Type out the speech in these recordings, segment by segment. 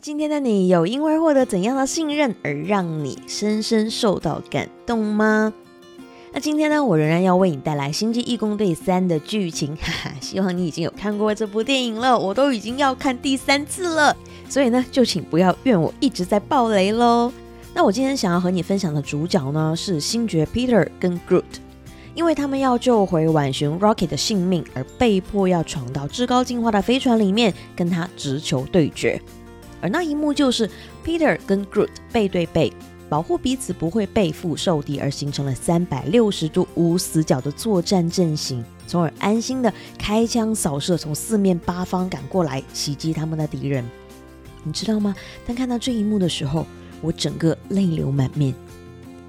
今天的你有因为获得怎样的信任而让你深深受到感动吗？那今天呢，我仍然要为你带来《星际义工队三》的剧情，哈哈，希望你已经有看过这部电影了，我都已经要看第三次了，所以呢，就请不要怨我一直在爆雷喽。那我今天想要和你分享的主角呢，是星爵 Peter 跟 Groot，因为他们要救回晚巡 Rocket 的性命，而被迫要闯到至高进化的飞船里面，跟他直球对决。而那一幕就是 Peter 跟 Groot 背对背，保护彼此不会背负受敌，而形成了三百六十度无死角的作战阵型，从而安心的开枪扫射从四面八方赶过来袭击他们的敌人。你知道吗？当看到这一幕的时候，我整个泪流满面，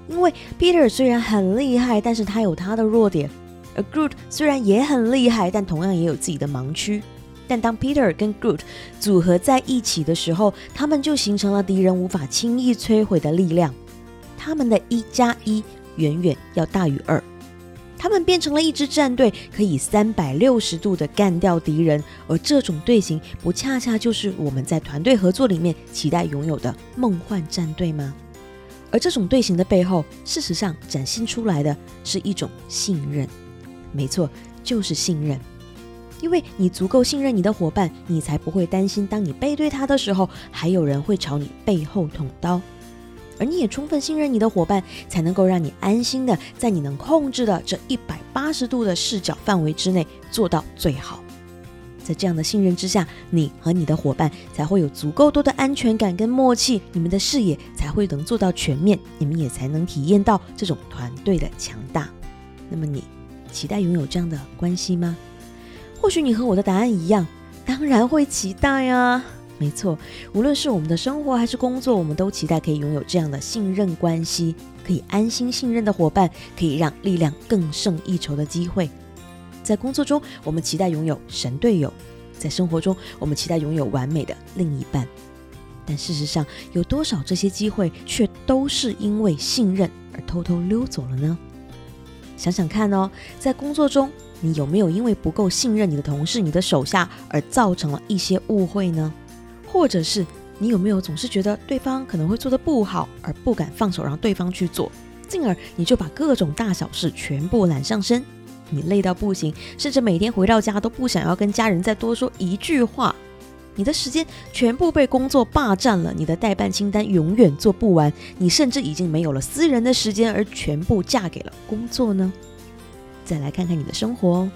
因为 Peter 虽然很厉害，但是他有他的弱点；而 Groot 虽然也很厉害，但同样也有自己的盲区。但当 Peter 跟 Groot 组合在一起的时候，他们就形成了敌人无法轻易摧毁的力量。他们的一加一远远要大于二，他们变成了一支战队，可以三百六十度的干掉敌人。而这种队形，不恰恰就是我们在团队合作里面期待拥有的梦幻战队吗？而这种队形的背后，事实上展现出来的是一种信任。没错，就是信任。因为你足够信任你的伙伴，你才不会担心，当你背对他的时候，还有人会朝你背后捅刀。而你也充分信任你的伙伴，才能够让你安心的在你能控制的这一百八十度的视角范围之内做到最好。在这样的信任之下，你和你的伙伴才会有足够多的安全感跟默契，你们的视野才会能做到全面，你们也才能体验到这种团队的强大。那么，你期待拥有这样的关系吗？或许你和我的答案一样，当然会期待啊！没错，无论是我们的生活还是工作，我们都期待可以拥有这样的信任关系，可以安心信任的伙伴，可以让力量更胜一筹的机会。在工作中，我们期待拥有神队友；在生活中，我们期待拥有完美的另一半。但事实上，有多少这些机会却都是因为信任而偷偷溜走了呢？想想看哦，在工作中。你有没有因为不够信任你的同事、你的手下而造成了一些误会呢？或者是你有没有总是觉得对方可能会做得不好，而不敢放手让对方去做，进而你就把各种大小事全部揽上身？你累到不行，甚至每天回到家都不想要跟家人再多说一句话。你的时间全部被工作霸占了，你的代办清单永远做不完，你甚至已经没有了私人的时间，而全部嫁给了工作呢？再来看看你的生活哦，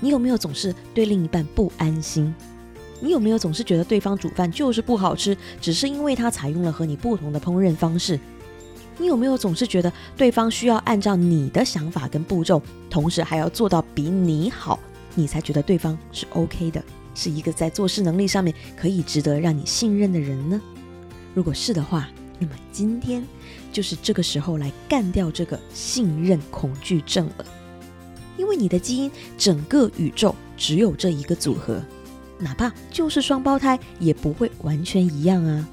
你有没有总是对另一半不安心？你有没有总是觉得对方煮饭就是不好吃，只是因为他采用了和你不同的烹饪方式？你有没有总是觉得对方需要按照你的想法跟步骤，同时还要做到比你好，你才觉得对方是 OK 的，是一个在做事能力上面可以值得让你信任的人呢？如果是的话，那么今天就是这个时候来干掉这个信任恐惧症了。因为你的基因，整个宇宙只有这一个组合，哪怕就是双胞胎，也不会完全一样啊。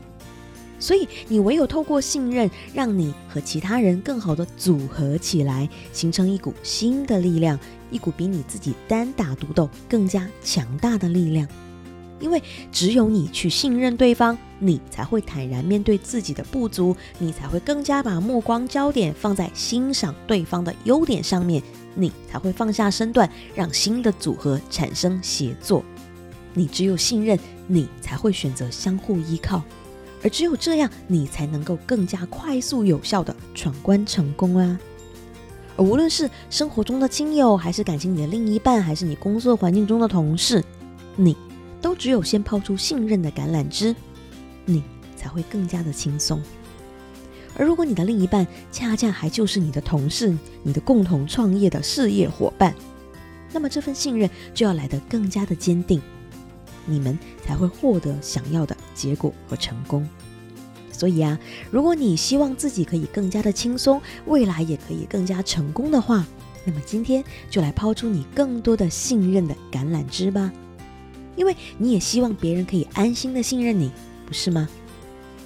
所以你唯有透过信任，让你和其他人更好的组合起来，形成一股新的力量，一股比你自己单打独斗更加强大的力量。因为只有你去信任对方，你才会坦然面对自己的不足，你才会更加把目光焦点放在欣赏对方的优点上面。你才会放下身段，让新的组合产生协作。你只有信任，你才会选择相互依靠，而只有这样，你才能够更加快速有效的闯关成功啊！而无论是生活中的亲友，还是感情里的另一半，还是你工作环境中的同事，你都只有先抛出信任的橄榄枝，你才会更加的轻松。而如果你的另一半恰恰还就是你的同事、你的共同创业的事业伙伴，那么这份信任就要来得更加的坚定，你们才会获得想要的结果和成功。所以啊，如果你希望自己可以更加的轻松，未来也可以更加成功的话，那么今天就来抛出你更多的信任的橄榄枝吧，因为你也希望别人可以安心的信任你不是吗？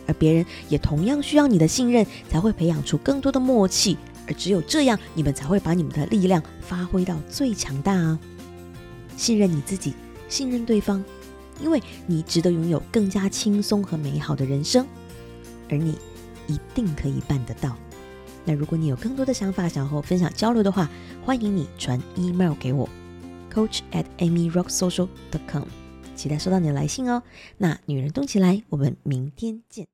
而别人也同样需要你的信任才会培养出更多的默契而只有这样你们才会把你们的力量发挥到最强大啊。信任你自己信任对方因为你值得拥有更加轻松和美好的人生而你一定可以办得到。那如果你有更多的想法想和我分享交流的话欢迎你传 email 给我 coach at amy rock social dot com 期待收到你的来信哦。那女人动起来我们明天见。